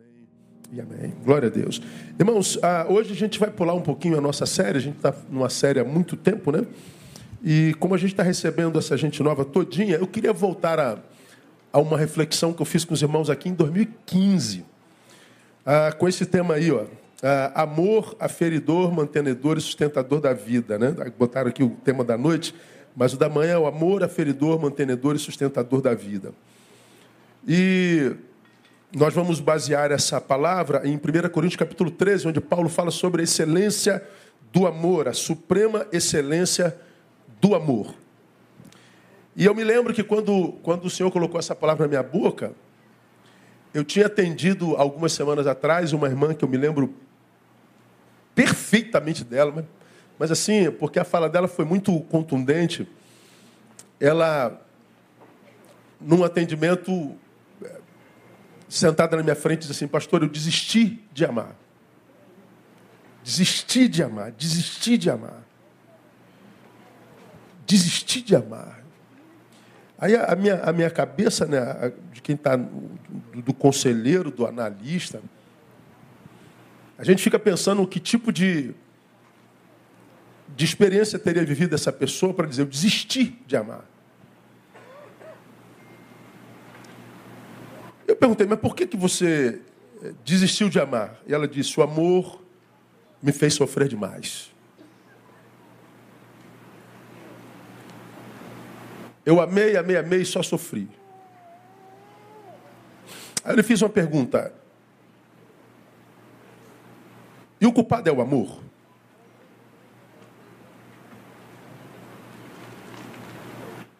Amém e amém. Glória a Deus. Irmãos, ah, hoje a gente vai pular um pouquinho a nossa série. A gente está numa série há muito tempo, né? E como a gente está recebendo essa gente nova todinha, eu queria voltar a, a uma reflexão que eu fiz com os irmãos aqui em 2015. Ah, com esse tema aí, ó. Ah, amor, aferidor, mantenedor e sustentador da vida, né? Botaram aqui o tema da noite, mas o da manhã é o amor, aferidor, mantenedor e sustentador da vida. E nós vamos basear essa palavra em 1 Coríntios capítulo 13, onde Paulo fala sobre a excelência do amor, a suprema excelência do amor. E eu me lembro que quando, quando o Senhor colocou essa palavra na minha boca, eu tinha atendido algumas semanas atrás uma irmã que eu me lembro perfeitamente dela, mas, mas assim, porque a fala dela foi muito contundente. Ela, num atendimento sentada na minha frente, diz assim: Pastor, eu desisti de amar. Desisti de amar, desisti de amar. Desisti de amar. Aí a minha, a minha cabeça, né, de quem está, do, do conselheiro, do analista, a gente fica pensando que tipo de, de experiência teria vivido essa pessoa para dizer: Eu desisti de amar. Eu perguntei, mas por que, que você eh, desistiu de amar? E ela disse: O amor me fez sofrer demais. Eu amei, amei, amei e só sofri. Aí eu lhe fiz uma pergunta. E o culpado é o amor?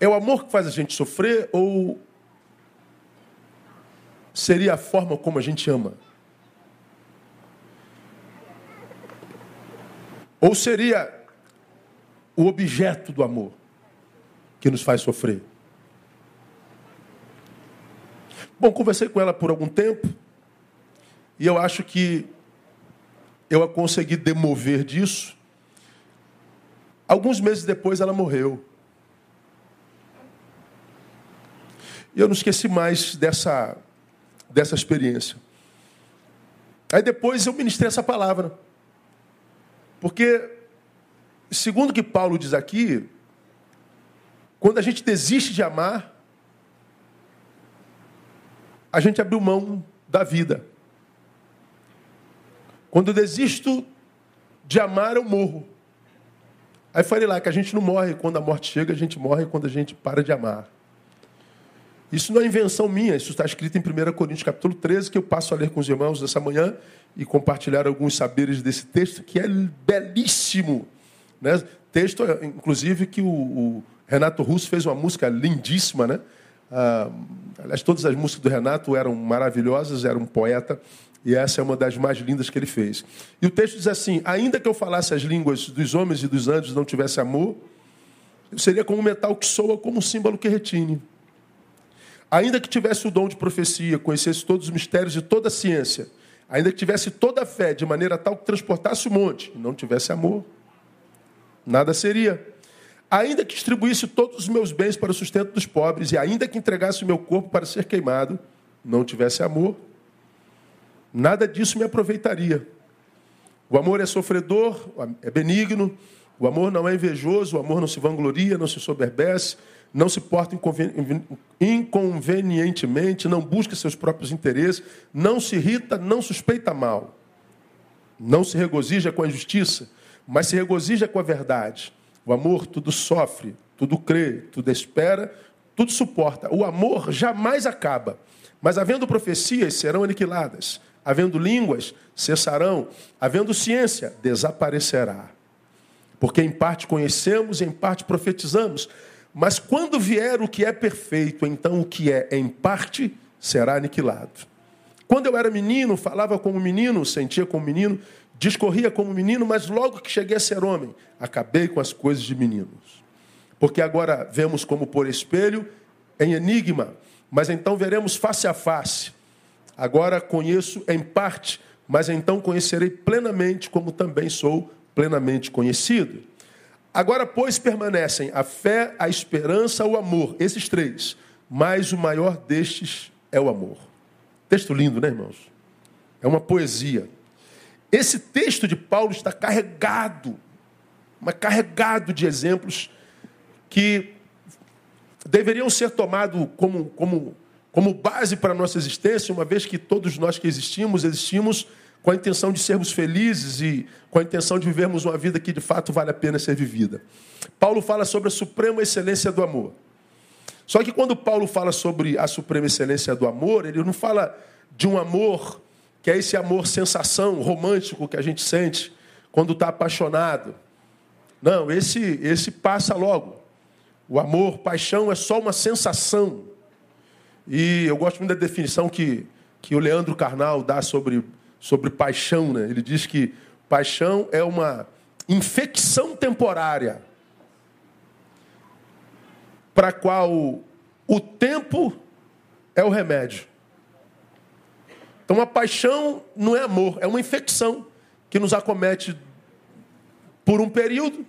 É o amor que faz a gente sofrer ou seria a forma como a gente ama. Ou seria o objeto do amor que nos faz sofrer. Bom, conversei com ela por algum tempo e eu acho que eu a consegui demover disso. Alguns meses depois ela morreu. E eu não esqueci mais dessa dessa experiência. Aí depois eu ministrei essa palavra. Porque, segundo o que Paulo diz aqui, quando a gente desiste de amar, a gente abriu mão da vida. Quando eu desisto de amar, eu morro. Aí falei lá que a gente não morre quando a morte chega, a gente morre quando a gente para de amar. Isso não é invenção minha, isso está escrito em 1 Coríntios capítulo 13, que eu passo a ler com os irmãos nessa manhã e compartilhar alguns saberes desse texto, que é belíssimo. Né? Texto, inclusive, que o, o Renato Russo fez uma música lindíssima, né? Ah, aliás, todas as músicas do Renato eram maravilhosas, era um poeta, e essa é uma das mais lindas que ele fez. E o texto diz assim: Ainda que eu falasse as línguas dos homens e dos anjos não tivesse amor, eu seria como um metal que soa como um símbolo que retine. Ainda que tivesse o dom de profecia, conhecesse todos os mistérios de toda a ciência, ainda que tivesse toda a fé de maneira tal que transportasse o monte, e não tivesse amor, nada seria. Ainda que distribuísse todos os meus bens para o sustento dos pobres, e ainda que entregasse o meu corpo para ser queimado, não tivesse amor, nada disso me aproveitaria. O amor é sofredor, é benigno, o amor não é invejoso, o amor não se vangloria, não se soberbece, não se porta inconvenientemente, não busca seus próprios interesses, não se irrita, não suspeita mal, não se regozija com a injustiça, mas se regozija com a verdade. O amor tudo sofre, tudo crê, tudo espera, tudo suporta. O amor jamais acaba, mas havendo profecias serão aniquiladas, havendo línguas cessarão, havendo ciência desaparecerá. Porque em parte conhecemos, em parte profetizamos. Mas quando vier o que é perfeito, então o que é em parte será aniquilado. Quando eu era menino, falava como menino, sentia como menino, discorria como menino, mas logo que cheguei a ser homem, acabei com as coisas de meninos. Porque agora vemos como por espelho, em enigma, mas então veremos face a face. Agora conheço em parte, mas então conhecerei plenamente, como também sou plenamente conhecido. Agora, pois, permanecem a fé, a esperança, o amor, esses três. Mas o maior destes é o amor. Texto lindo, né, irmãos? É uma poesia. Esse texto de Paulo está carregado, mas carregado de exemplos que deveriam ser tomados como, como, como base para a nossa existência, uma vez que todos nós que existimos, existimos com a intenção de sermos felizes e com a intenção de vivermos uma vida que de fato vale a pena ser vivida. Paulo fala sobre a suprema excelência do amor. Só que quando Paulo fala sobre a suprema excelência do amor, ele não fala de um amor que é esse amor sensação romântico que a gente sente quando está apaixonado. Não, esse, esse passa logo. O amor, paixão é só uma sensação. E eu gosto muito da definição que, que o Leandro Carnal dá sobre, sobre paixão. Né? Ele diz que paixão é uma infecção temporária para a qual o tempo é o remédio. Então a paixão não é amor, é uma infecção que nos acomete por um período.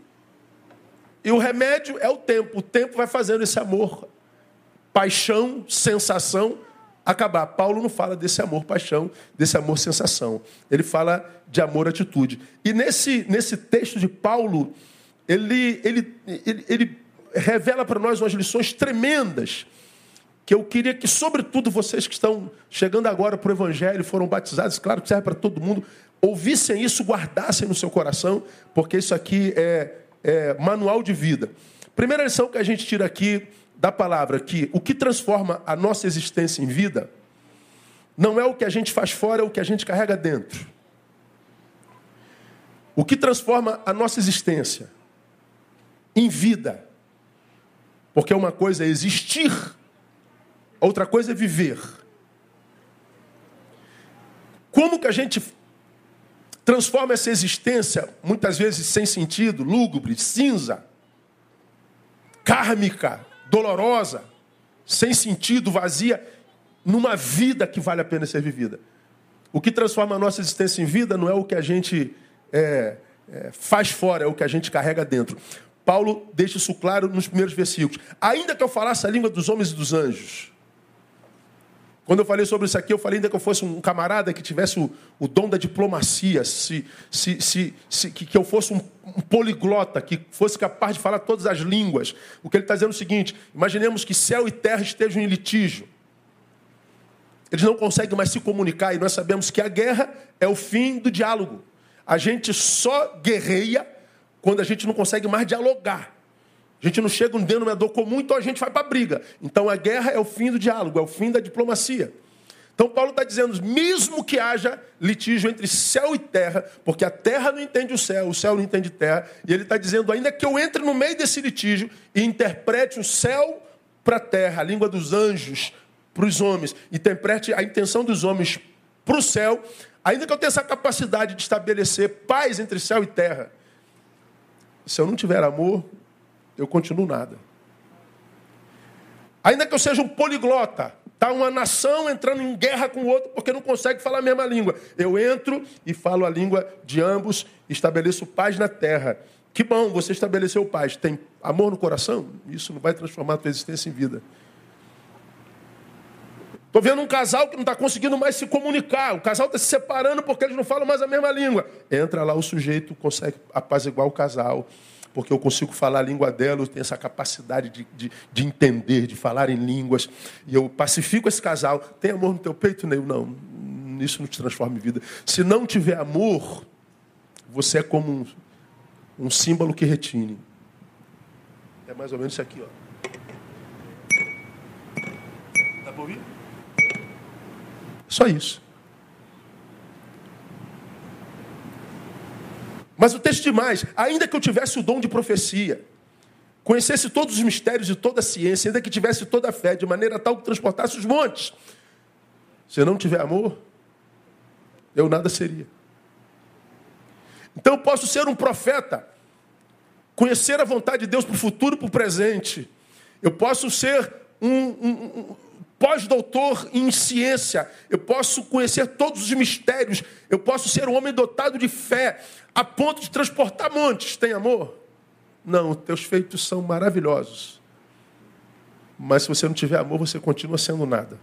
E o remédio é o tempo. O tempo vai fazendo esse amor, paixão, sensação acabar. Paulo não fala desse amor, paixão, desse amor, sensação. Ele fala de amor, atitude. E nesse, nesse texto de Paulo, ele, ele, ele, ele revela para nós umas lições tremendas que eu queria que, sobretudo, vocês que estão chegando agora para o Evangelho, foram batizados, claro que serve para todo mundo, ouvissem isso, guardassem no seu coração, porque isso aqui é, é manual de vida. Primeira lição que a gente tira aqui da palavra, que o que transforma a nossa existência em vida não é o que a gente faz fora, é o que a gente carrega dentro. O que transforma a nossa existência em vida, porque uma coisa é existir outra coisa é viver. Como que a gente transforma essa existência, muitas vezes sem sentido, lúgubre, cinza, kármica, dolorosa, sem sentido, vazia, numa vida que vale a pena ser vivida? O que transforma a nossa existência em vida não é o que a gente é, é, faz fora, é o que a gente carrega dentro. Paulo deixa isso claro nos primeiros versículos. Ainda que eu falasse a língua dos homens e dos anjos, quando eu falei sobre isso aqui, eu falei ainda que eu fosse um camarada que tivesse o, o dom da diplomacia, se, se, se, se que, que, eu fosse um, um, poliglota, que fosse capaz de falar todas as línguas. O que ele está dizendo é o seguinte: imaginemos que céu e terra estejam em litígio. Eles não conseguem mais se comunicar, e nós sabemos que a guerra é o fim do diálogo. A gente só guerreia quando a gente não consegue mais dialogar. A gente não chega um denominador comum, então a gente vai para a briga. Então a guerra é o fim do diálogo, é o fim da diplomacia. Então Paulo está dizendo, mesmo que haja litígio entre céu e terra, porque a terra não entende o céu, o céu não entende terra, e ele está dizendo, ainda que eu entre no meio desse litígio e interprete o céu para a terra, a língua dos anjos para os homens, interprete a intenção dos homens para o céu, ainda que eu tenha essa capacidade de estabelecer paz entre céu e terra, se eu não tiver amor, eu continuo nada. Ainda que eu seja um poliglota, está uma nação entrando em guerra com o outro porque não consegue falar a mesma língua. Eu entro e falo a língua de ambos, estabeleço paz na terra. Que bom, você estabeleceu paz. Tem amor no coração? Isso não vai transformar a tua existência em vida. Estou vendo um casal que não está conseguindo mais se comunicar. O casal está se separando porque eles não falam mais a mesma língua. Entra lá, o sujeito consegue apaziguar o casal porque eu consigo falar a língua dela, eu tenho essa capacidade de, de, de entender, de falar em línguas, e eu pacifico esse casal. Tem amor no teu peito, Neil? Não, isso não te transforma em vida. Se não tiver amor, você é como um, um símbolo que retine. É mais ou menos isso aqui, ó. Dá para ouvir? Só isso. Mas o texto diz mais: ainda que eu tivesse o dom de profecia, conhecesse todos os mistérios e toda a ciência, ainda que tivesse toda a fé, de maneira tal que transportasse os montes, se não tiver amor, eu nada seria. Então eu posso ser um profeta, conhecer a vontade de Deus para o futuro e para o presente. Eu posso ser um, um pós-doutor em ciência, eu posso conhecer todos os mistérios, eu posso ser um homem dotado de fé, a ponto de transportar montes. Tem amor? Não, teus feitos são maravilhosos. Mas se você não tiver amor, você continua sendo nada.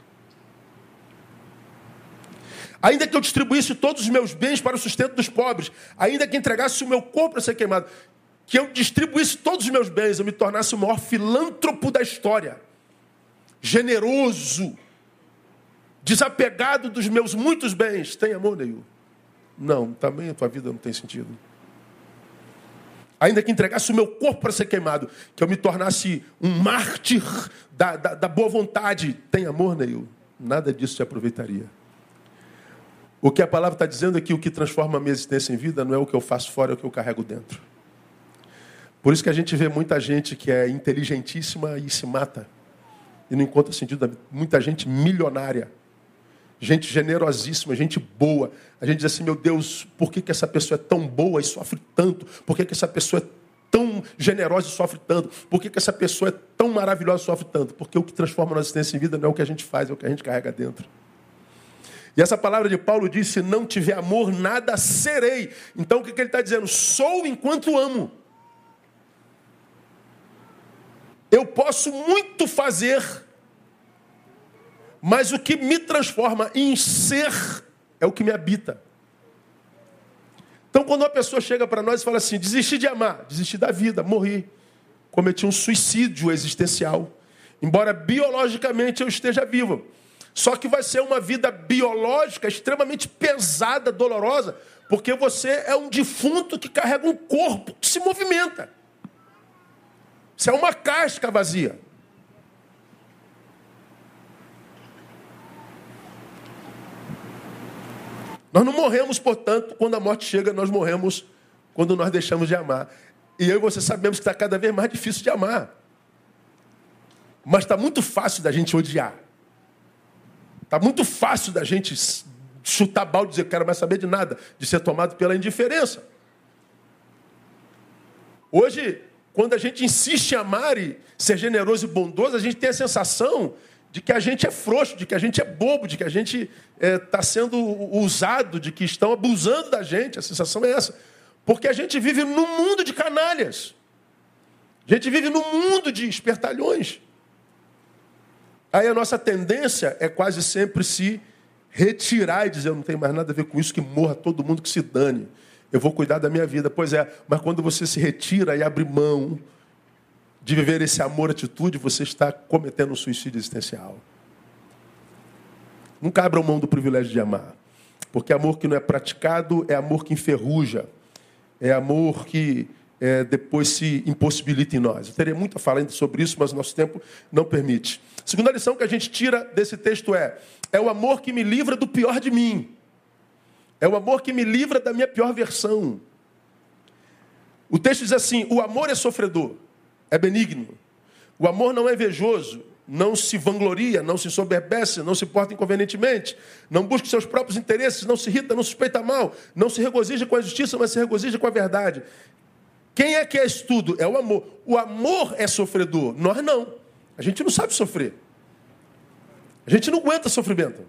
Ainda que eu distribuísse todos os meus bens para o sustento dos pobres, ainda que entregasse o meu corpo para ser queimado, que eu distribuísse todos os meus bens, eu me tornasse o maior filântropo da história, generoso, desapegado dos meus muitos bens. Tem amor nenhum? Não, também a tua vida não tem sentido. Ainda que entregasse o meu corpo para ser queimado, que eu me tornasse um mártir da, da, da boa vontade. Tem amor, Neil? Nada disso te aproveitaria. O que a palavra está dizendo é que o que transforma a minha existência em vida não é o que eu faço fora, é o que eu carrego dentro. Por isso que a gente vê muita gente que é inteligentíssima e se mata. E não encontra sentido. Muita gente milionária gente generosíssima, gente boa. A gente diz assim, meu Deus, por que, que essa pessoa é tão boa e sofre tanto? Por que, que essa pessoa é tão generosa e sofre tanto? Por que, que essa pessoa é tão maravilhosa e sofre tanto? Porque o que transforma a nossa existência em vida não é o que a gente faz, é o que a gente carrega dentro. E essa palavra de Paulo diz: se não tiver amor, nada serei. Então o que, que ele está dizendo? Sou enquanto amo. Eu posso muito fazer mas o que me transforma em ser é o que me habita. Então, quando uma pessoa chega para nós e fala assim: desisti de amar, desisti da vida, morri, cometi um suicídio existencial, embora biologicamente eu esteja vivo. Só que vai ser uma vida biológica extremamente pesada, dolorosa, porque você é um defunto que carrega um corpo que se movimenta. Você é uma casca vazia. Nós não morremos, portanto, quando a morte chega, nós morremos quando nós deixamos de amar. E eu e você sabemos que está cada vez mais difícil de amar. Mas está muito fácil da gente odiar. Está muito fácil da gente chutar balde e dizer, quero mais saber de nada, de ser tomado pela indiferença. Hoje, quando a gente insiste em amar e ser generoso e bondoso, a gente tem a sensação de que a gente é frouxo, de que a gente é bobo, de que a gente está é, tá sendo usado, de que estão abusando da gente. A sensação é essa. Porque a gente vive num mundo de canalhas. A gente vive num mundo de espertalhões. Aí a nossa tendência é quase sempre se retirar e dizer: eu não tenho mais nada a ver com isso, que morra todo mundo que se dane. Eu vou cuidar da minha vida. Pois é, mas quando você se retira e abre mão de viver esse amor atitude, você está cometendo um suicídio existencial. Nunca abra mão do privilégio de amar. Porque amor que não é praticado é amor que enferruja. É amor que é, depois se impossibilita em nós. Eu teria muito a falar ainda sobre isso, mas nosso tempo não permite. Segunda lição que a gente tira desse texto é: é o amor que me livra do pior de mim. É o amor que me livra da minha pior versão. O texto diz assim: o amor é sofredor é benigno. O amor não é invejoso, não se vangloria, não se soberbece, não se porta inconvenientemente, não busca seus próprios interesses, não se irrita, não suspeita mal, não se regozija com a justiça, mas se regozija com a verdade. Quem é que é isso tudo? É o amor. O amor é sofredor, nós não. A gente não sabe sofrer. A gente não aguenta sofrimento.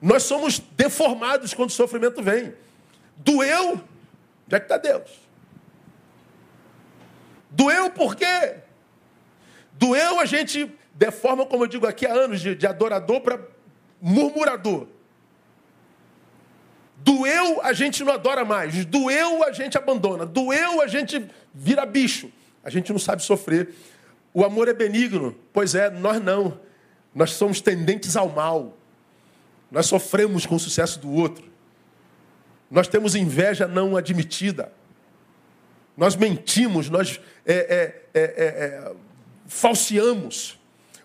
Nós somos deformados quando o sofrimento vem. Doeu, onde é que está Deus? Doeu por quê? Doeu a gente deforma, como eu digo aqui há anos, de, de adorador para murmurador. Doeu, a gente não adora mais. Doeu, a gente abandona. Doeu, a gente vira bicho. A gente não sabe sofrer. O amor é benigno. Pois é, nós não. Nós somos tendentes ao mal. Nós sofremos com o sucesso do outro. Nós temos inveja não admitida. Nós mentimos, nós é, é, é, é, é falseamos.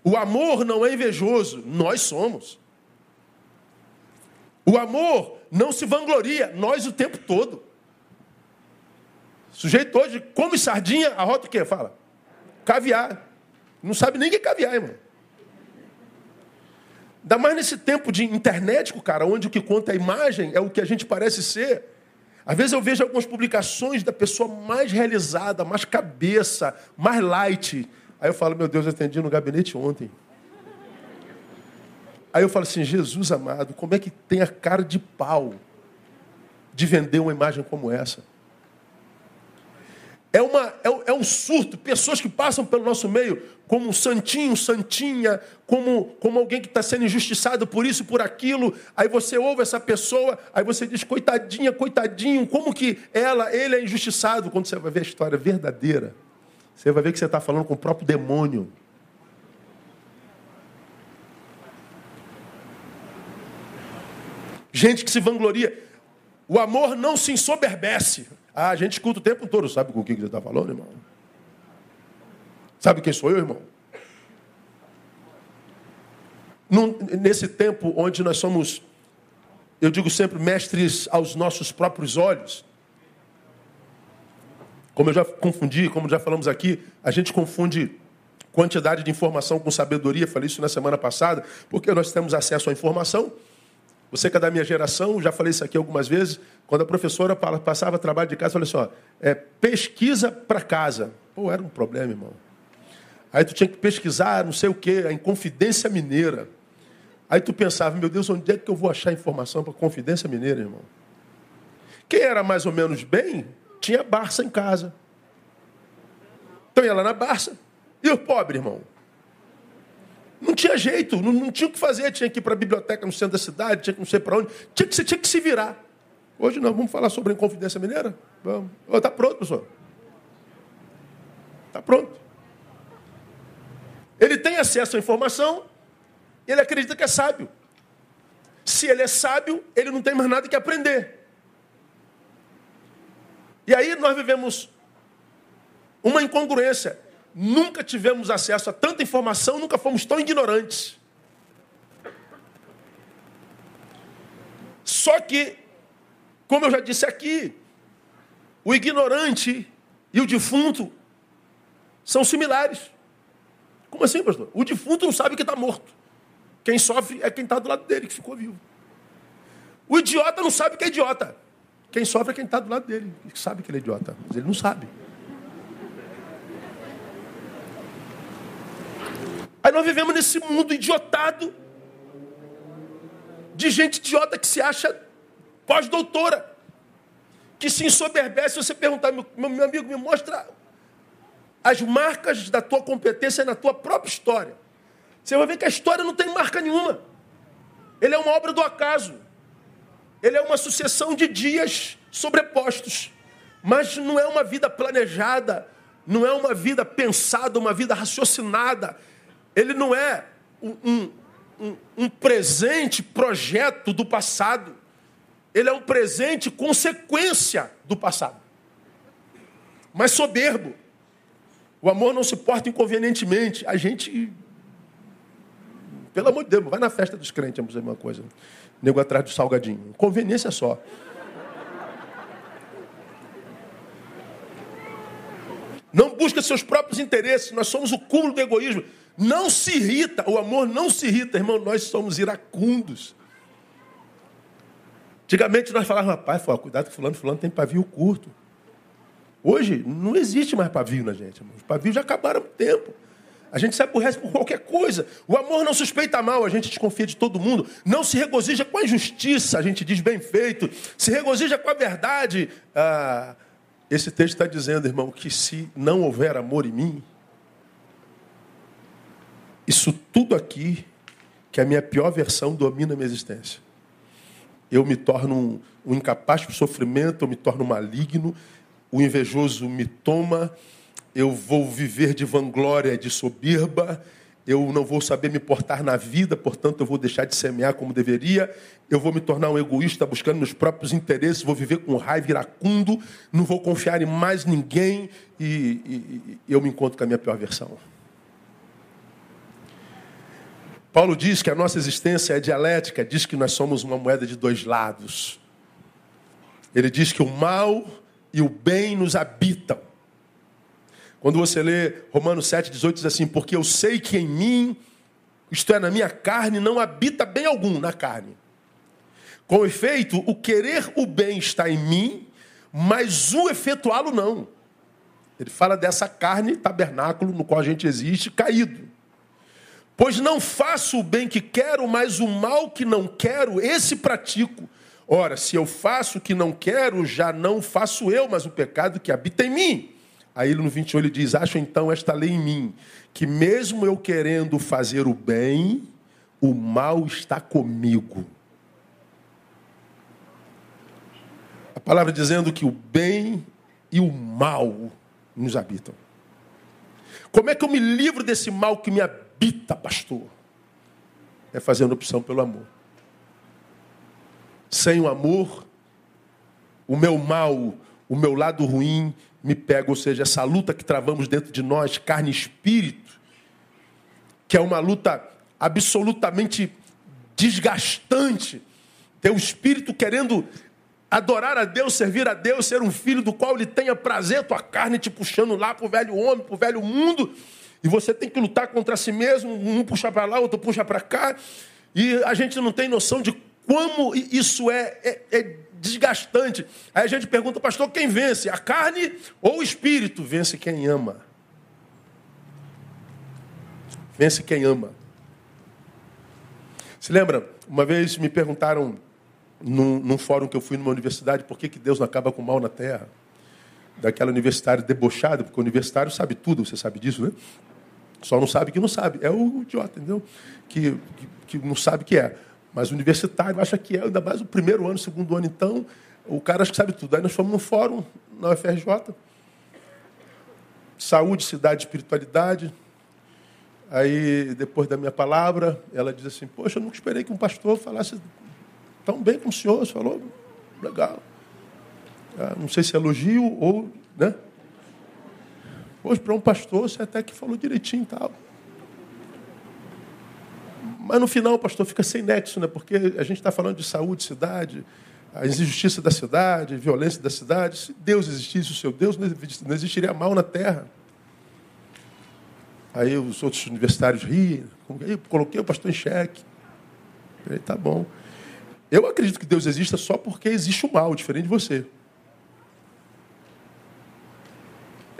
O amor não é invejoso, nós somos. O amor não se vangloria, nós o tempo todo. O sujeito hoje come sardinha, a rota o quê? Fala. Caviar. Não sabe nem que é caviar, irmão. Ainda mais nesse tempo de internet, cara, onde o que conta a imagem é o que a gente parece ser. Às vezes eu vejo algumas publicações da pessoa mais realizada, mais cabeça, mais light. Aí eu falo, meu Deus, eu atendi no gabinete ontem. Aí eu falo assim, Jesus amado, como é que tem a cara de pau de vender uma imagem como essa? É, uma, é, é, um surto. Pessoas que passam pelo nosso meio como um santinho, santinha, como, como alguém que está sendo injustiçado por isso, por aquilo. Aí você ouve essa pessoa, aí você diz, coitadinha, coitadinho, como que ela, ele é injustiçado? Quando você vai ver a história verdadeira, você vai ver que você está falando com o próprio demônio. Gente que se vangloria. O amor não se ensoberbece. Ah, a gente escuta o tempo todo. Sabe com o que você está falando, irmão? Sabe quem sou eu, irmão? Num, nesse tempo onde nós somos, eu digo sempre, mestres aos nossos próprios olhos. Como eu já confundi, como já falamos aqui, a gente confunde quantidade de informação com sabedoria. Falei isso na semana passada, porque nós temos acesso à informação você que é da minha geração, já falei isso aqui algumas vezes, quando a professora passava trabalho de casa, falei assim, ó, é, pesquisa para casa. Pô, era um problema, irmão. Aí tu tinha que pesquisar não sei o quê, a Inconfidência Mineira. Aí tu pensava, meu Deus, onde é que eu vou achar informação para Confidência Mineira, irmão? Quem era mais ou menos bem, tinha Barça em casa. Então ia lá na Barça. E o pobre, irmão? Não tinha jeito, não, não tinha o que fazer, tinha que ir para a biblioteca no centro da cidade, tinha que não sei para onde, tinha que, tinha que se virar. Hoje não, vamos falar sobre a Inconfidência Mineira? Vamos. Está pronto, pessoal. Está pronto. Ele tem acesso à informação, ele acredita que é sábio. Se ele é sábio, ele não tem mais nada que aprender. E aí nós vivemos uma incongruência. Nunca tivemos acesso a tanta informação, nunca fomos tão ignorantes. Só que, como eu já disse aqui, o ignorante e o defunto são similares. Como assim, pastor? O defunto não sabe que está morto. Quem sofre é quem está do lado dele, que ficou vivo. O idiota não sabe que é idiota. Quem sofre é quem está do lado dele, que sabe que ele é idiota, mas ele não sabe. Aí nós vivemos nesse mundo idiotado de gente idiota que se acha pós-doutora, que se ensoberbece. Se você perguntar, meu, meu amigo, me mostra as marcas da tua competência na tua própria história. Você vai ver que a história não tem marca nenhuma. Ele é uma obra do acaso. Ele é uma sucessão de dias sobrepostos. Mas não é uma vida planejada, não é uma vida pensada, uma vida raciocinada. Ele não é um, um, um presente projeto do passado. Ele é um presente consequência do passado. Mas soberbo. O amor não se porta inconvenientemente. A gente. Pelo amor de Deus, vai na festa dos crentes, vamos dizer uma coisa. Nego atrás do salgadinho. Conveniência só. Não busca seus próprios interesses. Nós somos o cúmulo do egoísmo. Não se irrita, o amor não se irrita, irmão, nós somos iracundos. Antigamente nós falávamos, rapaz, cuidado que fulano, fulano tem pavio curto. Hoje não existe mais pavio na gente. Os pavios já acabaram há tempo. A gente se aborrece por qualquer coisa. O amor não suspeita mal, a gente desconfia de todo mundo. Não se regozija com a injustiça, a gente diz bem feito. Se regozija com a verdade. Ah, esse texto está dizendo, irmão, que se não houver amor em mim, isso tudo aqui, que é a minha pior versão, domina a minha existência. Eu me torno um, um incapaz para o sofrimento, eu me torno maligno, o invejoso me toma, eu vou viver de vanglória, de soberba, eu não vou saber me portar na vida, portanto eu vou deixar de semear como deveria, eu vou me tornar um egoísta buscando meus próprios interesses, vou viver com raiva iracundo, não vou confiar em mais ninguém e, e, e eu me encontro com a minha pior versão. Paulo diz que a nossa existência é dialética, diz que nós somos uma moeda de dois lados. Ele diz que o mal e o bem nos habitam. Quando você lê Romanos 7, 18, diz assim: Porque eu sei que em mim, isto é, na minha carne, não habita bem algum na carne. Com efeito, o querer o bem está em mim, mas o efetuá-lo não. Ele fala dessa carne, tabernáculo no qual a gente existe, caído. Pois não faço o bem que quero, mas o mal que não quero, esse pratico. Ora, se eu faço o que não quero, já não faço eu, mas o pecado que habita em mim. Aí no 21 ele diz: Acho então esta lei em mim, que mesmo eu querendo fazer o bem, o mal está comigo. A palavra dizendo que o bem e o mal nos habitam. Como é que eu me livro desse mal que me habita, pastor? É fazendo opção pelo amor. Sem o amor, o meu mal, o meu lado ruim me pega, ou seja, essa luta que travamos dentro de nós, carne e espírito, que é uma luta absolutamente desgastante. Teu espírito querendo adorar a Deus, servir a Deus, ser um filho do qual ele tenha prazer, tua carne te puxando lá para o velho homem, para o velho mundo, e você tem que lutar contra si mesmo, um puxa para lá, outro puxa para cá, e a gente não tem noção de como isso é, é, é desgastante. Aí a gente pergunta, pastor, quem vence? A carne ou o espírito? Vence quem ama. Vence quem ama. Se lembra? Uma vez me perguntaram num, num, fórum que eu fui numa universidade por que, que Deus não acaba com o mal na terra. Daquela universitária debochada, porque o universitário sabe tudo, você sabe disso, né? Só não sabe que não sabe. É o idiota, entendeu? Que, que, que não sabe que é. Mas o universitário acha que é, ainda mais o primeiro ano, o segundo ano, então, o cara acha que sabe tudo. Aí nós fomos no fórum, na UFRJ. Saúde, cidade, espiritualidade. Aí, depois da minha palavra, ela diz assim, poxa, eu nunca esperei que um pastor falasse tão bem como o senhor. Você falou, legal. Ah, não sei se é elogio ou, né? Hoje, para um pastor, você até que falou direitinho e tal. Mas no final o pastor fica sem nexo, né? porque a gente está falando de saúde, cidade, a injustiça da cidade, a violência da cidade. Se Deus existisse, o seu Deus, não existiria mal na terra. Aí os outros universitários riem. Aí coloquei o pastor em xeque. Falei, tá bom. Eu acredito que Deus exista só porque existe o mal, diferente de você.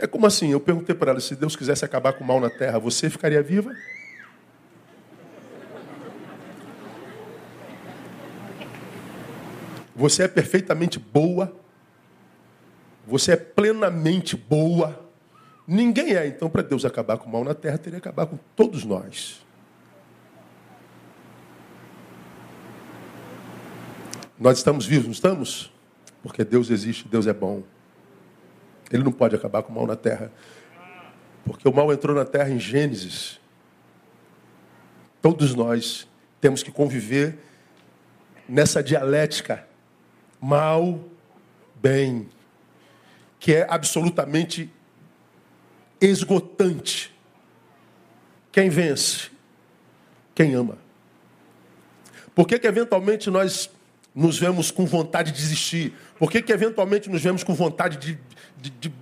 É como assim? Eu perguntei para ela: se Deus quisesse acabar com o mal na terra, você ficaria viva? Você é perfeitamente boa. Você é plenamente boa. Ninguém é. Então, para Deus acabar com o mal na terra, teria que acabar com todos nós. Nós estamos vivos, não estamos? Porque Deus existe, Deus é bom. Ele não pode acabar com o mal na terra. Porque o mal entrou na terra em Gênesis. Todos nós temos que conviver nessa dialética mal, bem, que é absolutamente esgotante. Quem vence? Quem ama. Por que, que eventualmente nós nos vemos com vontade de desistir? Por que, que eventualmente nos vemos com vontade de, de, de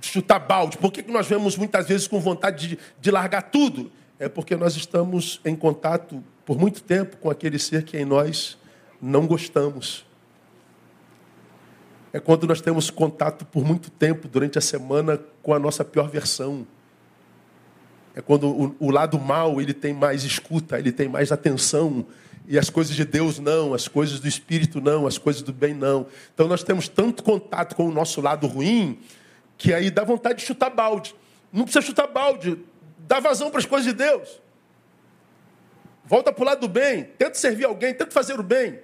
chutar balde? Por que, que nós vemos muitas vezes com vontade de, de largar tudo? É porque nós estamos em contato por muito tempo com aquele ser que em nós não gostamos é quando nós temos contato por muito tempo durante a semana com a nossa pior versão. É quando o, o, lado mal ele tem mais escuta, ele tem mais atenção. E as coisas de Deus não, as coisas do Espírito não, as coisas do bem não. Então nós temos tanto contato com o nosso lado ruim que aí dá vontade de chutar balde. Não precisa chutar balde, dá vazão para as coisas de Deus. Volta para o lado do bem, tenta servir alguém, tenta fazer o bem,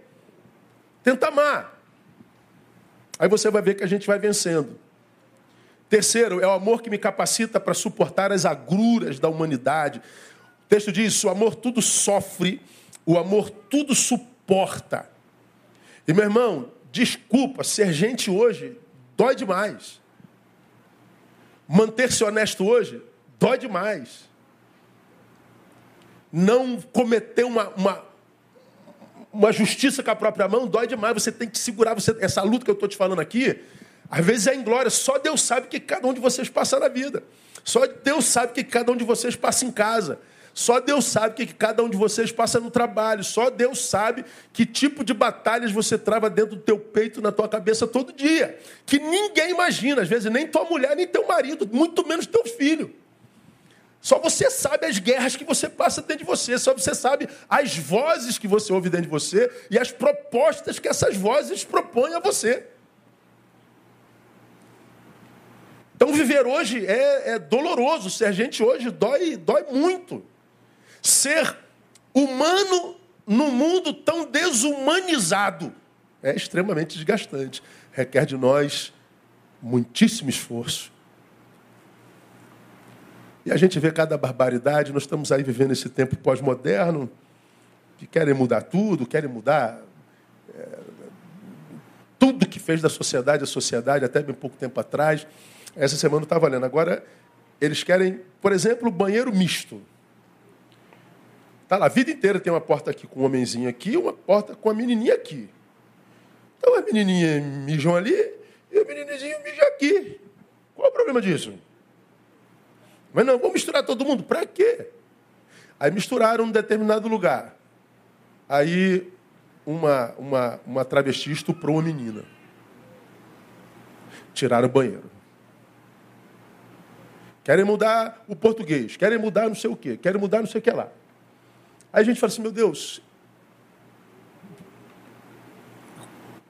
tenta amar. Aí você vai ver que a gente vai vencendo. Terceiro, é o amor que me capacita para suportar as agruras da humanidade. O texto diz: o amor tudo sofre, o amor tudo suporta. E meu irmão, desculpa, ser gente hoje dói demais. Manter-se honesto hoje dói demais. Não cometer uma, uma, uma justiça com a própria mão dói demais. Você tem que segurar você, essa luta que eu estou te falando aqui. Às vezes é em glória. Só Deus sabe que cada um de vocês passa na vida. Só Deus sabe que cada um de vocês passa em casa. Só Deus sabe que cada um de vocês passa no trabalho. Só Deus sabe que tipo de batalhas você trava dentro do teu peito, na tua cabeça todo dia. Que ninguém imagina, às vezes nem tua mulher, nem teu marido, muito menos teu filho. Só você sabe as guerras que você passa dentro de você. Só você sabe as vozes que você ouve dentro de você e as propostas que essas vozes propõem a você. Então viver hoje é, é doloroso, ser gente hoje dói, dói muito. Ser humano num mundo tão desumanizado é extremamente desgastante. Requer de nós muitíssimo esforço. E a gente vê cada barbaridade, nós estamos aí vivendo esse tempo pós-moderno, que querem mudar tudo, querem mudar é, tudo que fez da sociedade a sociedade até bem pouco tempo atrás. Essa semana eu estava lendo. Agora, eles querem, por exemplo, banheiro misto. Tá lá, a vida inteira tem uma porta aqui com um homenzinho aqui uma porta com a menininha aqui. Então a menininha mijam ali e o menininho mija aqui. Qual o problema disso? Mas não, vamos misturar todo mundo. Para quê? Aí misturaram um determinado lugar. Aí uma, uma, uma travesti estuprou uma menina. Tiraram o banheiro. Querem mudar o português, querem mudar não sei o quê, querem mudar não sei o que lá. Aí a gente fala assim, meu Deus,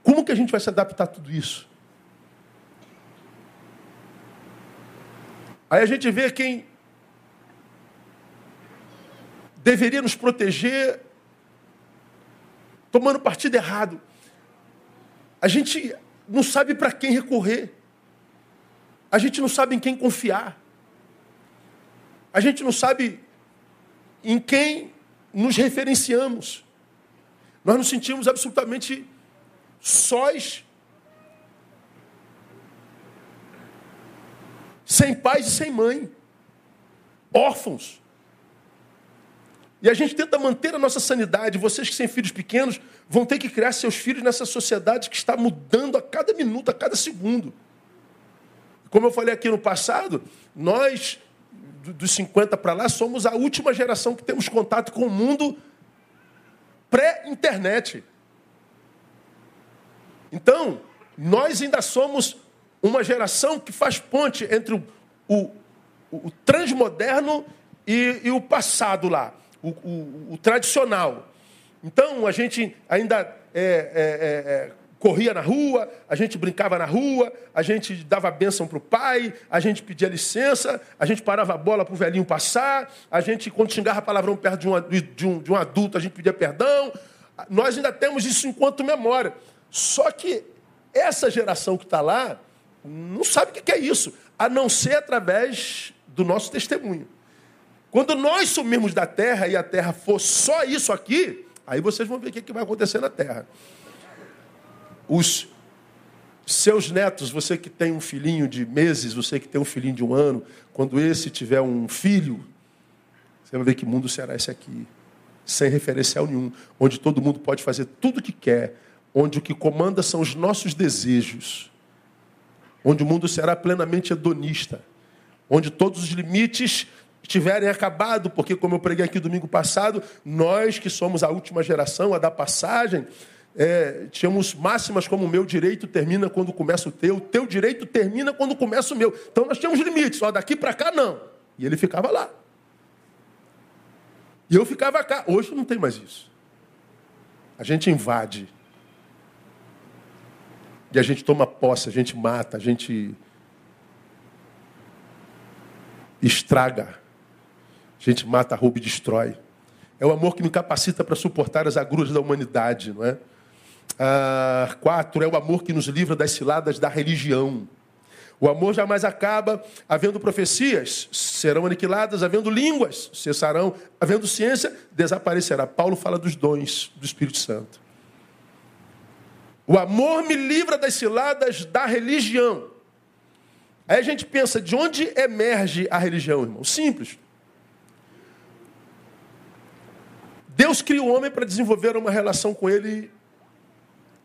como que a gente vai se adaptar a tudo isso? Aí a gente vê quem deveria nos proteger tomando partido errado. A gente não sabe para quem recorrer. A gente não sabe em quem confiar. A gente não sabe em quem nos referenciamos. Nós nos sentimos absolutamente sós, sem pais e sem mãe, órfãos. E a gente tenta manter a nossa sanidade. Vocês que têm filhos pequenos vão ter que criar seus filhos nessa sociedade que está mudando a cada minuto, a cada segundo. Como eu falei aqui no passado, nós, dos 50 para lá, somos a última geração que temos contato com o mundo pré-internet. Então, nós ainda somos uma geração que faz ponte entre o, o, o transmoderno e, e o passado lá o, o, tradicional. Então, a gente ainda é, é, é, é, corria na rua, a gente brincava na rua, a gente dava bênção para o pai, a gente pedia licença, a gente parava a bola para o velhinho passar, a gente, quando xingava palavrão perto de um, de, um, de um adulto, a gente pedia perdão. Nós ainda temos isso enquanto memória. Só que essa geração que está lá não sabe o que é isso, a não ser através do nosso testemunho. Quando nós sumirmos da terra e a terra for só isso aqui, aí vocês vão ver o que vai acontecer na terra. Os seus netos, você que tem um filhinho de meses, você que tem um filhinho de um ano, quando esse tiver um filho, você vai ver que mundo será esse aqui, sem referencial nenhum, onde todo mundo pode fazer tudo o que quer, onde o que comanda são os nossos desejos, onde o mundo será plenamente hedonista, onde todos os limites tiverem acabado, porque, como eu preguei aqui domingo passado, nós que somos a última geração, a da passagem, é, tínhamos máximas como o meu direito termina quando começa o teu, o teu direito termina quando começa o meu. Então nós tínhamos limites, ó, daqui para cá não. E ele ficava lá. E eu ficava cá. Hoje não tem mais isso. A gente invade. E a gente toma posse, a gente mata, a gente estraga. A gente mata, rouba e destrói. É o amor que me capacita para suportar as agruras da humanidade, não é? Ah, quatro, é o amor que nos livra das ciladas da religião. O amor jamais acaba, havendo profecias, serão aniquiladas, havendo línguas, cessarão, havendo ciência, desaparecerá. Paulo fala dos dons do Espírito Santo. O amor me livra das ciladas da religião. Aí a gente pensa, de onde emerge a religião, irmão? Simples. Deus cria o homem para desenvolver uma relação com ele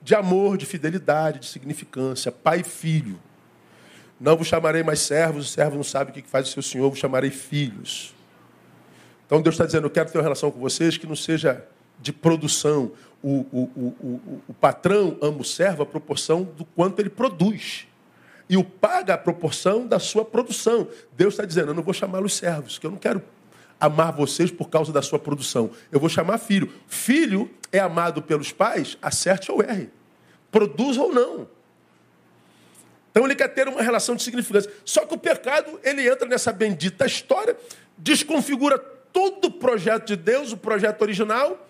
de amor, de fidelidade, de significância, pai e filho. Não vos chamarei mais servos, o servo não sabe o que faz o seu senhor, vos chamarei filhos. Então Deus está dizendo: Eu quero ter uma relação com vocês que não seja de produção. O, o, o, o, patrão ama o servo à proporção do quanto ele produz. E o paga à proporção da sua produção. Deus está dizendo: Eu não vou chamá-los servos, que eu não quero amar vocês por causa da sua produção. Eu vou chamar filho. Filho é amado pelos pais, acerte ou erre. Produza ou não. Então ele quer ter uma relação de significância. Só que o pecado, ele entra nessa bendita história, desconfigura todo o projeto de Deus, o projeto original,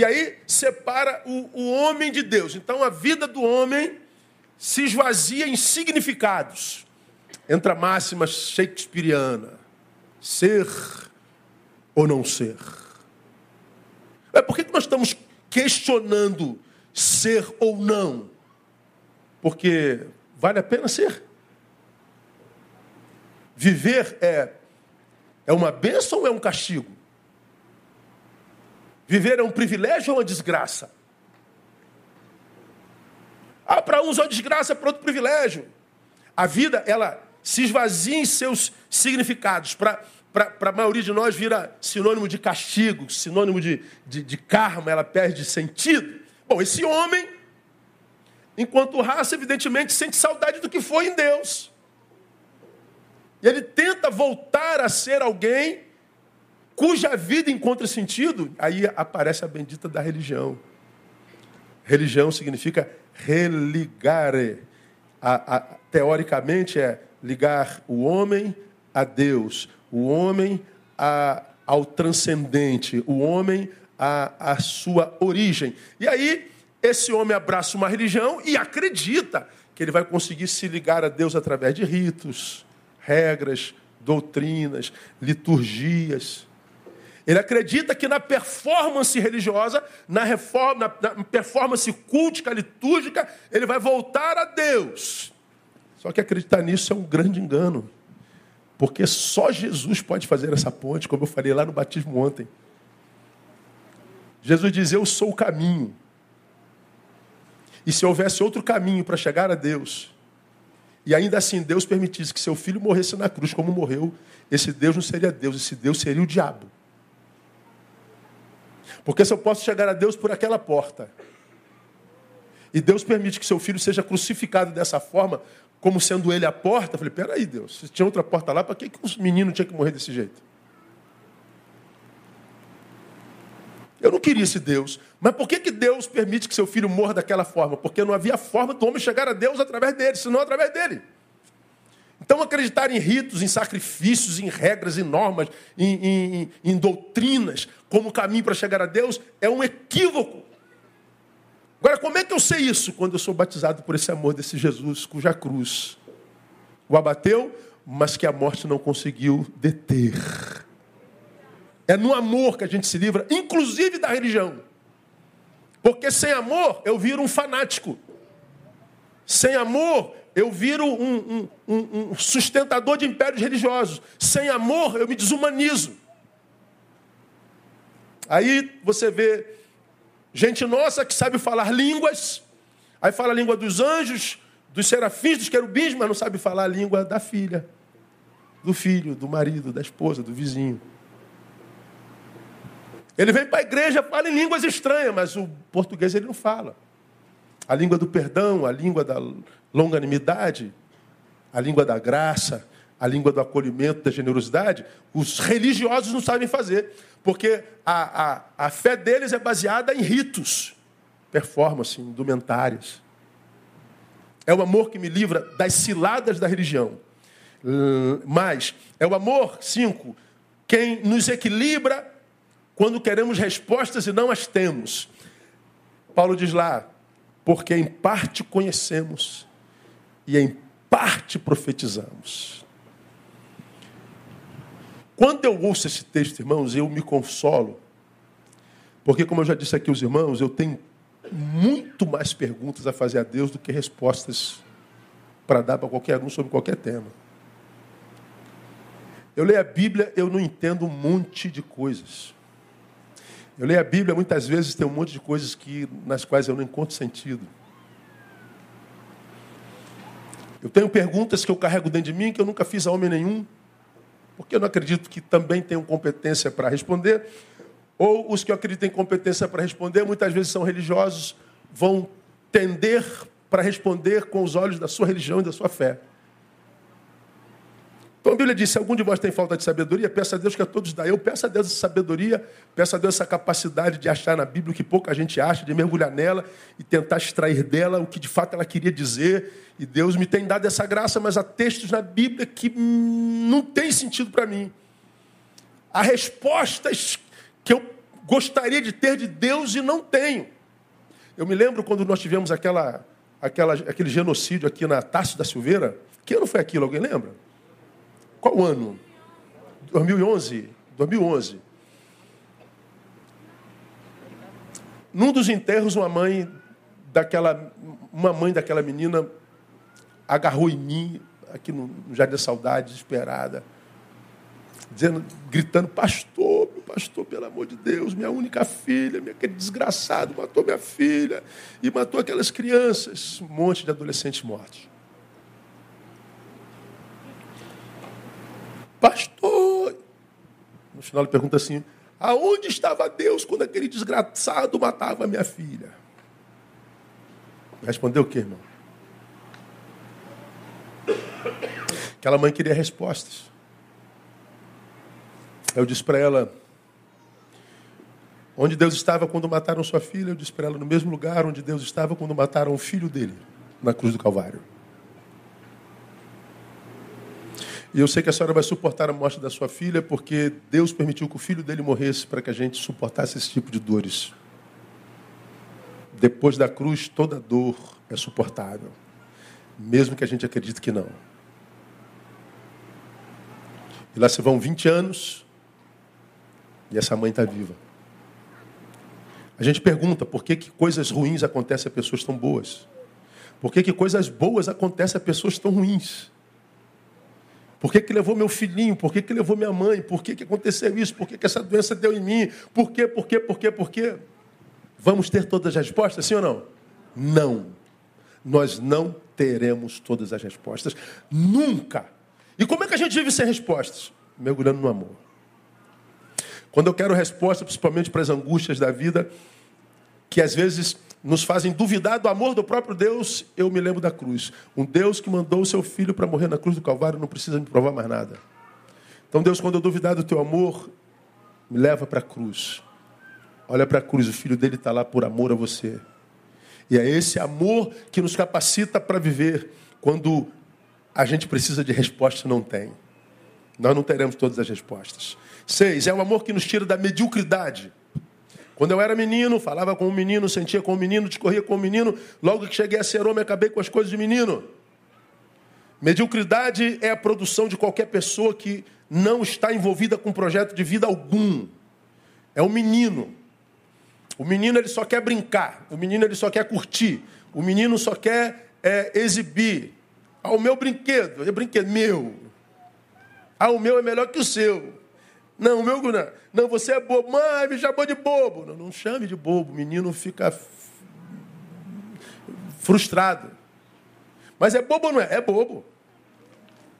e aí separa o, o homem de Deus. Então a vida do homem se esvazia em significados. Entra a máxima shakespeariana: ser ou não ser. É por que nós estamos questionando ser ou não? Porque vale a pena ser. Viver é, é uma bênção ou é um castigo? Viver é um privilégio ou uma desgraça? Ah, para uns é uma desgraça, para outro privilégio. A vida, ela se esvazia em seus significados. Para a maioria de nós vira sinônimo de castigo, sinônimo de, de, de karma, ela perde sentido. Bom, esse homem Enquanto raça, evidentemente, sente saudade do que foi em Deus. E ele tenta voltar a ser alguém cuja vida encontra sentido. Aí aparece a bendita da religião. Religião significa religare. A, a, teoricamente é ligar o homem a Deus, o homem a, ao transcendente, o homem à sua origem. E aí esse homem abraça uma religião e acredita que ele vai conseguir se ligar a Deus através de ritos, regras, doutrinas, liturgias. Ele acredita que na performance religiosa, na, reforma, na performance cultica, litúrgica, ele vai voltar a Deus. Só que acreditar nisso é um grande engano. Porque só Jesus pode fazer essa ponte, como eu falei lá no batismo ontem. Jesus diz: Eu sou o caminho. E se houvesse outro caminho para chegar a Deus, e ainda assim Deus permitisse que seu filho morresse na cruz como morreu, esse Deus não seria Deus, esse Deus seria o diabo. Porque se eu posso chegar a Deus por aquela porta, e Deus permite que seu filho seja crucificado dessa forma, como sendo ele a porta, eu falei: peraí, Deus, se tinha outra porta lá, para que, que os meninos tinham que morrer desse jeito? Eu não queria esse Deus. Mas por que, que Deus permite que seu filho morra daquela forma? Porque não havia forma do homem chegar a Deus através dele, senão através dele. Então, acreditar em ritos, em sacrifícios, em regras, em normas, em, em, em doutrinas, como caminho para chegar a Deus, é um equívoco. Agora, como é que eu sei isso? Quando eu sou batizado por esse amor desse Jesus, cuja cruz o abateu, mas que a morte não conseguiu deter. É no amor que a gente se livra, inclusive da religião. Porque sem amor eu viro um fanático. Sem amor eu viro um, um, um, sustentador de impérios religiosos. Sem amor eu me desumanizo. Aí você vê gente nossa que sabe falar línguas, aí fala a língua dos anjos, dos serafins, dos querubins, mas não sabe falar a língua da filha, do filho, do marido, da esposa, do vizinho. Ele vem para a igreja, fala em línguas estranhas, mas o português ele não fala. A língua do perdão, a língua da longanimidade, a língua da graça, a língua do acolhimento, da generosidade, os religiosos não sabem fazer, porque a, a, a fé deles é baseada em ritos, performance, indumentárias. É o amor que me livra das ciladas da religião. Hum, mas é o amor, cinco, quem nos equilibra quando queremos respostas e não as temos. Paulo diz lá, porque em parte conhecemos e em parte profetizamos. Quando eu ouço esse texto, irmãos, eu me consolo, porque, como eu já disse aqui aos irmãos, eu tenho muito mais perguntas a fazer a Deus do que respostas para dar para qualquer um sobre qualquer tema. Eu leio a Bíblia, eu não entendo um monte de coisas. Eu leio a Bíblia, muitas vezes tem um monte de coisas que, nas quais eu não encontro sentido. Eu tenho perguntas que eu carrego dentro de mim que eu nunca fiz a homem nenhum, porque eu não acredito que também tenham competência para responder. Ou os que eu acredito em competência para responder, muitas vezes são religiosos, vão tender para responder com os olhos da sua religião e da sua fé. Então a Bíblia diz: se algum de vós tem falta de sabedoria, peça a Deus que a todos dá. Eu peço a Deus essa sabedoria, peço a Deus essa capacidade de achar na Bíblia o que pouca gente acha, de mergulhar nela e tentar extrair dela o que de fato ela queria dizer. E Deus me tem dado essa graça, mas há textos na Bíblia que não tem sentido para mim. Há respostas que eu gostaria de ter de Deus e não tenho. Eu me lembro quando nós tivemos aquela, aquela, aquele genocídio aqui na Taça da Silveira. Que ano foi aquilo? Alguém lembra? Qual ano? 2011. 2011. Num dos enterros, uma mãe daquela, uma mãe daquela menina agarrou em mim, aqui no Jardim da Saudade, desesperada dizendo, gritando, pastor, pastor, pelo amor de Deus, minha única filha, aquele desgraçado matou minha filha e matou aquelas crianças, um monte de adolescentes mortos. Pastor, no final ele pergunta assim, aonde estava Deus quando aquele desgraçado matava minha filha? Respondeu o que, irmão? Aquela mãe queria respostas. Eu disse para ela, onde Deus estava quando mataram sua filha, eu disse para ela, no mesmo lugar onde Deus estava quando mataram o filho dele, na cruz do Calvário. E eu sei que a senhora vai suportar a morte da sua filha, porque Deus permitiu que o filho dele morresse para que a gente suportasse esse tipo de dores. Depois da cruz, toda dor é suportável, mesmo que a gente acredite que não. E lá se vão 20 anos, e essa mãe está viva. A gente pergunta por que, que coisas ruins acontecem a pessoas tão boas? Por que, que coisas boas acontecem a pessoas tão ruins? Por que, que levou meu filhinho? Por que, que levou minha mãe? Por que, que aconteceu isso? Por que, que essa doença deu em mim? Por quê? Por quê? Por quê? Por quê? Vamos ter todas as respostas, sim ou não? Não. Nós não teremos todas as respostas. Nunca. E como é que a gente vive sem respostas? Mergulhando no amor. Quando eu quero resposta, principalmente para as angústias da vida, que às vezes nos fazem duvidar do amor do próprio Deus, eu me lembro da cruz. Um Deus que mandou o seu filho para morrer na cruz do Calvário não precisa me provar mais nada. Então, Deus, quando eu duvidar do teu amor, me leva para a cruz. Olha para a cruz, o filho dele está lá por amor a você. E é esse amor que nos capacita para viver quando a gente precisa de resposta não tem. Nós não teremos todas as respostas. Seis, é o amor que nos tira da mediocridade. Quando eu era menino, falava com o um menino, sentia com o um menino, discorria com o um menino, logo que cheguei a ser homem, acabei com as coisas de menino. Mediocridade é a produção de qualquer pessoa que não está envolvida com projeto de vida algum. É o menino. O menino ele só quer brincar, o menino ele só quer curtir, o menino só quer é, exibir. Ah, o meu brinquedo, é brinquedo meu. Ah, o meu é melhor que o seu. Não, meu não. Não, você é bobo. Mãe, me chamou de bobo. Não, não chame de bobo. O menino fica frustrado. Mas é bobo ou não é? É bobo.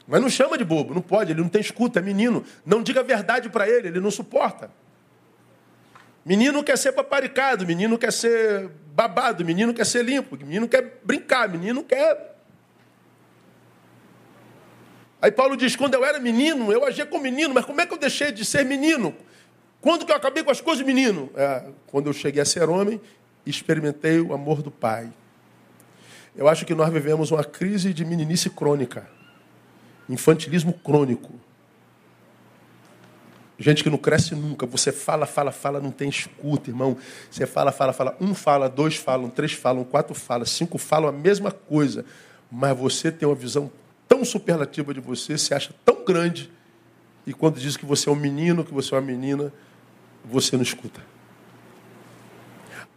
Mas não chama de bobo, não pode, ele não tem escuta, é menino. Não diga a verdade para ele, ele não suporta. Menino quer ser paparicado, menino quer ser babado, menino quer ser limpo, menino quer brincar, menino quer Aí Paulo diz: quando eu era menino, eu agia como menino, mas como é que eu deixei de ser menino? Quando que eu acabei com as coisas menino? É, quando eu cheguei a ser homem, experimentei o amor do Pai. Eu acho que nós vivemos uma crise de meninice crônica, infantilismo crônico. Gente que não cresce nunca. Você fala, fala, fala, não tem escuta, irmão. Você fala, fala, fala. Um fala, dois falam, três falam, quatro falam, cinco falam a mesma coisa. Mas você tem uma visão tão superlativa de você, se acha tão grande, e quando diz que você é um menino, que você é uma menina, você não escuta.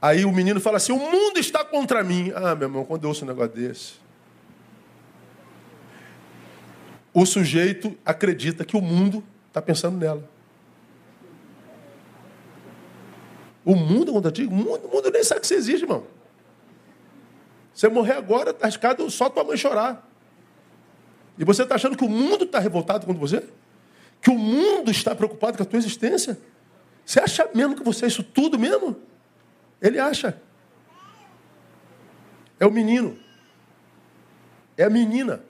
Aí o menino fala assim: o mundo está contra mim. Ah, meu irmão, quando eu ouço um negócio desse. O sujeito acredita que o mundo está pensando nela. O mundo, eu digo, o mundo, o mundo nem sabe que você existe, irmão. Você morrer agora, está arriscado só tua mãe chorar. E você está achando que o mundo está revoltado contra você? Que o mundo está preocupado com a tua existência? Você acha mesmo que você é isso tudo mesmo? Ele acha. É o menino. É a menina.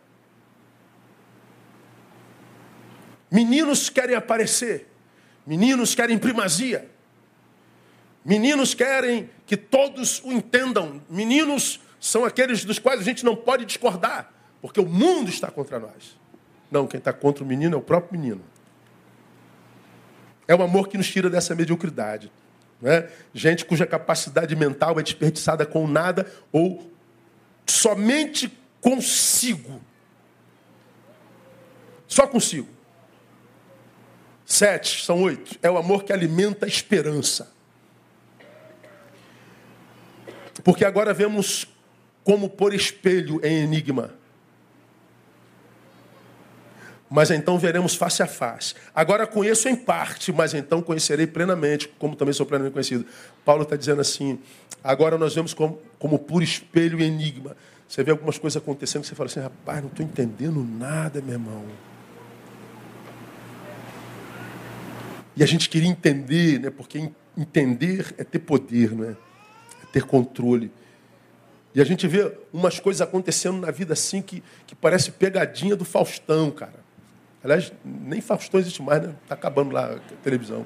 Meninos querem aparecer. Meninos querem primazia. Meninos querem que todos o entendam. Meninos são aqueles dos quais a gente não pode discordar, porque o mundo está contra nós. Não, quem está contra o menino é o próprio menino. É o amor que nos tira dessa mediocridade. Né? Gente cuja capacidade mental é desperdiçada com nada ou somente consigo. Só consigo. Sete, são oito. É o amor que alimenta a esperança. Porque agora vemos como por espelho em enigma. Mas então veremos face a face. Agora conheço em parte, mas então conhecerei plenamente, como também sou plenamente conhecido. Paulo está dizendo assim: agora nós vemos como, como por espelho e enigma. Você vê algumas coisas acontecendo que você fala assim, rapaz, não estou entendendo nada, meu irmão. E a gente queria entender, né? porque entender é ter poder, não é? é ter controle. E a gente vê umas coisas acontecendo na vida assim que, que parece pegadinha do Faustão, cara. Aliás, nem Faustão existe mais, né? Está acabando lá a televisão.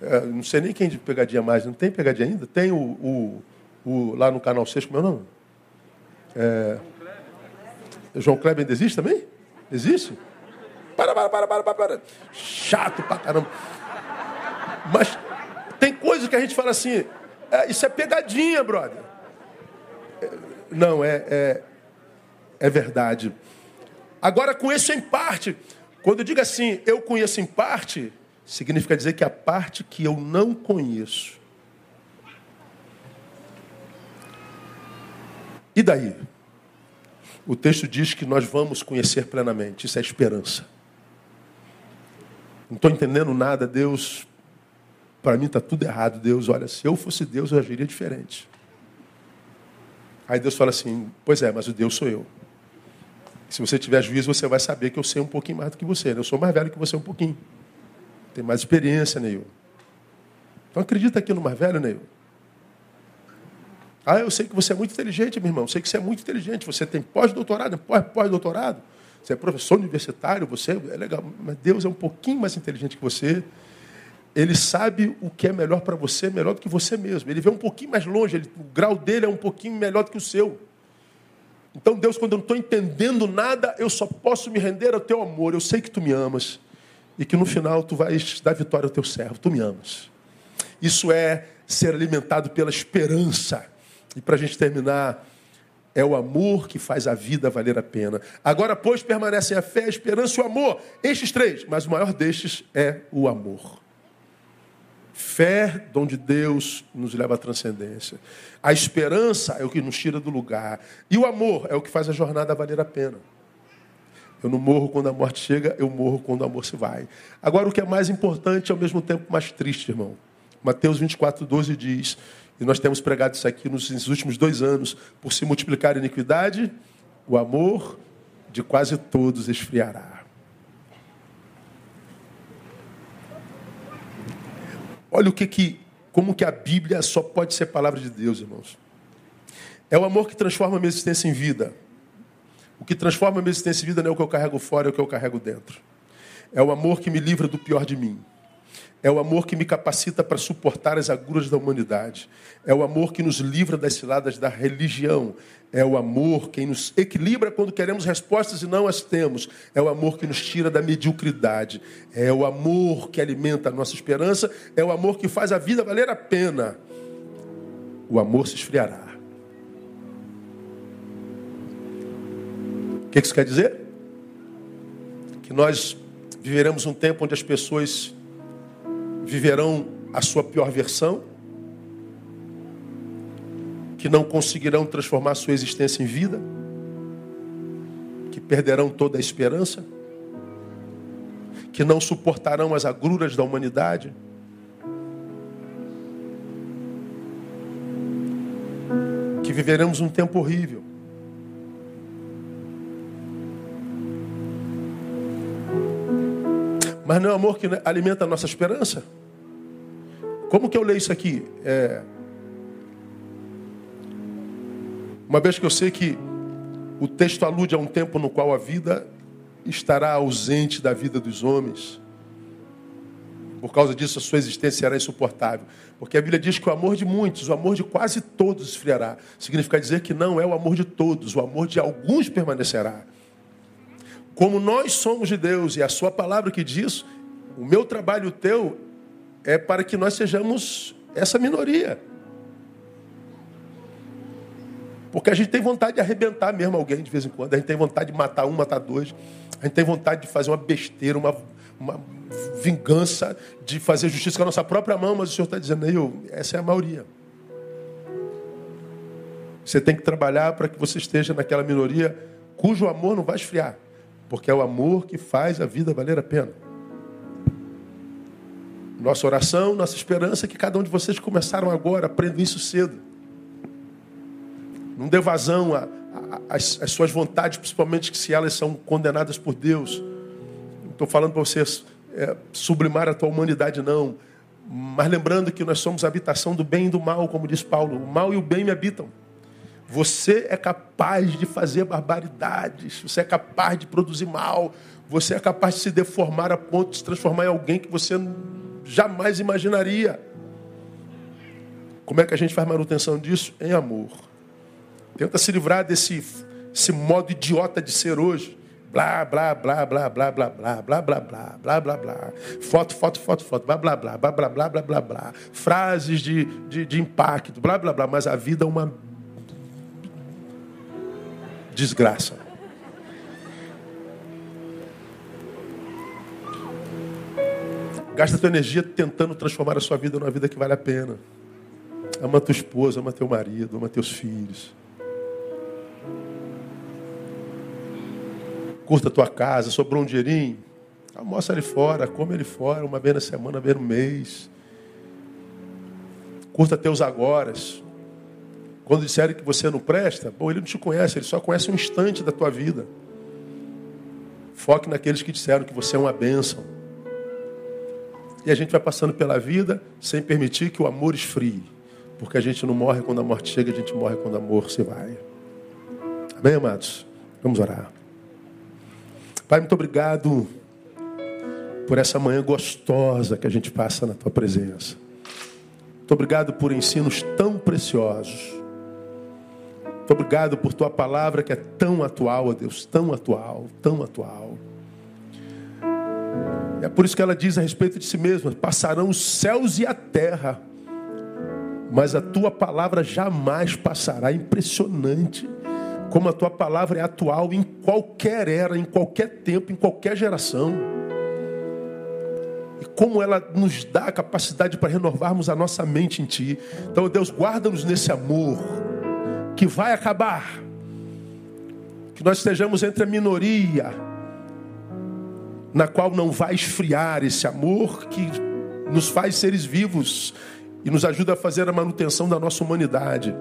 É, não sei nem quem de pegadinha mais. Não tem pegadinha ainda? Tem o, o, o lá no canal 6, como é o nome? É... João Kleber ainda existe também? Existe? Para, para, para, para, para. Chato pra caramba. Mas tem coisas que a gente fala assim, é, isso é pegadinha, brother. É, não, é, é, é verdade. Agora, conheço em parte. Quando eu digo assim, eu conheço em parte, significa dizer que a parte que eu não conheço. E daí? O texto diz que nós vamos conhecer plenamente. Isso é esperança. Não estou entendendo nada, Deus. Para mim está tudo errado, Deus. Olha, se eu fosse Deus, eu agiria diferente. Aí Deus fala assim: Pois é, mas o Deus sou eu. Se você tiver juízo, você vai saber que eu sei um pouquinho mais do que você. Né? Eu sou mais velho que você um pouquinho. Tem mais experiência, Neil. Então acredita aqui no mais velho, Neil. Ah, eu sei que você é muito inteligente, meu irmão. Eu sei que você é muito inteligente. Você tem pós-doutorado, pós-doutorado. Você é professor universitário, você é legal. Mas Deus é um pouquinho mais inteligente que você. Ele sabe o que é melhor para você, melhor do que você mesmo. Ele vê um pouquinho mais longe, ele, o grau dele é um pouquinho melhor do que o seu. Então, Deus, quando eu não estou entendendo nada, eu só posso me render ao teu amor. Eu sei que tu me amas e que no final tu vais dar vitória ao teu servo. Tu me amas. Isso é ser alimentado pela esperança. E para a gente terminar, é o amor que faz a vida valer a pena. Agora, pois, permanecem a fé, a esperança e o amor. Estes três, mas o maior destes é o amor. Fé, onde Deus nos leva à transcendência. A esperança é o que nos tira do lugar. E o amor é o que faz a jornada valer a pena. Eu não morro quando a morte chega, eu morro quando o amor se vai. Agora, o que é mais importante, ao mesmo tempo mais triste, irmão. Mateus 24, 12 diz: e nós temos pregado isso aqui nos últimos dois anos. Por se multiplicar a iniquidade, o amor de quase todos esfriará. Olha o que que, como que a Bíblia só pode ser palavra de Deus, irmãos. É o amor que transforma a minha existência em vida. O que transforma a minha existência em vida não é o que eu carrego fora, é o que eu carrego dentro. É o amor que me livra do pior de mim. É o amor que me capacita para suportar as agruras da humanidade. É o amor que nos livra das ciladas da religião. É o amor que nos equilibra quando queremos respostas e não as temos. É o amor que nos tira da mediocridade. É o amor que alimenta a nossa esperança. É o amor que faz a vida valer a pena. O amor se esfriará. O que isso quer dizer? Que nós viveremos um tempo onde as pessoas viverão a sua pior versão, que não conseguirão transformar sua existência em vida, que perderão toda a esperança, que não suportarão as agruras da humanidade. Que viveremos um tempo horrível. Mas não é o amor que alimenta a nossa esperança? Como que eu leio isso aqui? É... Uma vez que eu sei que o texto alude a um tempo no qual a vida estará ausente da vida dos homens. Por causa disso, a sua existência será insuportável. Porque a Bíblia diz que o amor de muitos, o amor de quase todos esfriará. Significa dizer que não é o amor de todos, o amor de alguns permanecerá. Como nós somos de Deus e a sua palavra que diz, o meu trabalho, o teu, é para que nós sejamos essa minoria. Porque a gente tem vontade de arrebentar mesmo alguém de vez em quando. A gente tem vontade de matar um, matar dois. A gente tem vontade de fazer uma besteira, uma, uma vingança, de fazer justiça com a nossa própria mão, mas o Senhor está dizendo aí, essa é a maioria. Você tem que trabalhar para que você esteja naquela minoria cujo amor não vai esfriar. Porque é o amor que faz a vida valer a pena. Nossa oração, nossa esperança é que cada um de vocês começaram agora, aprendam isso cedo. Não dê vazão às suas vontades, principalmente se elas são condenadas por Deus. Estou falando para vocês é, sublimar a tua humanidade, não. Mas lembrando que nós somos a habitação do bem e do mal, como diz Paulo. O mal e o bem me habitam. Você é capaz de fazer barbaridades, você é capaz de produzir mal, você é capaz de se deformar a ponto de se transformar em alguém que você jamais imaginaria. Como é que a gente faz manutenção disso? Em amor. Tenta se livrar desse esse modo idiota de ser hoje. Blá, blá, blá, blá, blá, blá, blá, blá, blá, blá, blá, blá, blá. Foto, foto, foto, foto, blá, blá, blá, blá, blá, blá, blá, blá, blá. Frases de, de, impacto, blá, blá, blá. Mas a vida é uma desgraça. Gasta tua energia tentando transformar a sua vida numa vida que vale a pena. Ama tua esposa, ama teu marido, ama teus filhos. Curta tua casa, sobrou um dinheirinho, almoça ali fora, come ali fora, uma vez na semana, uma vez no mês. Curta teus agoras. Quando disserem que você não presta, bom, ele não te conhece, ele só conhece um instante da tua vida. Foque naqueles que disseram que você é uma bênção. E a gente vai passando pela vida sem permitir que o amor esfrie. Porque a gente não morre quando a morte chega, a gente morre quando o amor se vai. Amém, amados? Vamos orar. Pai, muito obrigado por essa manhã gostosa que a gente passa na tua presença. Muito obrigado por ensinos tão preciosos. Obrigado por tua palavra que é tão atual, ó Deus, tão atual, tão atual. É por isso que ela diz a respeito de si mesma: passarão os céus e a terra, mas a tua palavra jamais passará. Impressionante como a tua palavra é atual em qualquer era, em qualquer tempo, em qualquer geração. E como ela nos dá a capacidade para renovarmos a nossa mente em ti. Então, Deus, guarda-nos nesse amor que vai acabar. Que nós estejamos entre a minoria na qual não vai esfriar esse amor que nos faz seres vivos e nos ajuda a fazer a manutenção da nossa humanidade.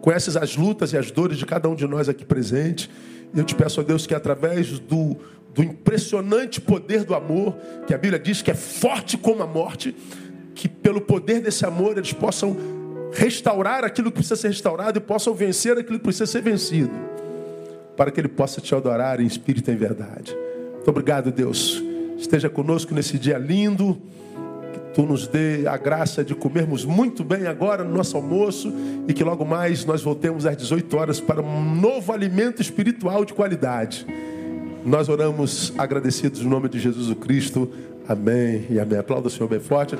Conheces as lutas e as dores de cada um de nós aqui presente. E eu te peço a Deus que através do, do impressionante poder do amor, que a Bíblia diz que é forte como a morte, que pelo poder desse amor eles possam restaurar aquilo que precisa ser restaurado e possam vencer aquilo que precisa ser vencido, para que ele possa te adorar em espírito e em verdade. Muito obrigado, Deus. Esteja conosco nesse dia lindo. Que tu nos dê a graça de comermos muito bem agora no nosso almoço e que logo mais nós voltemos às 18 horas para um novo alimento espiritual de qualidade. Nós oramos agradecidos no nome de Jesus Cristo. Amém e amém. Aplauda o Senhor bem forte.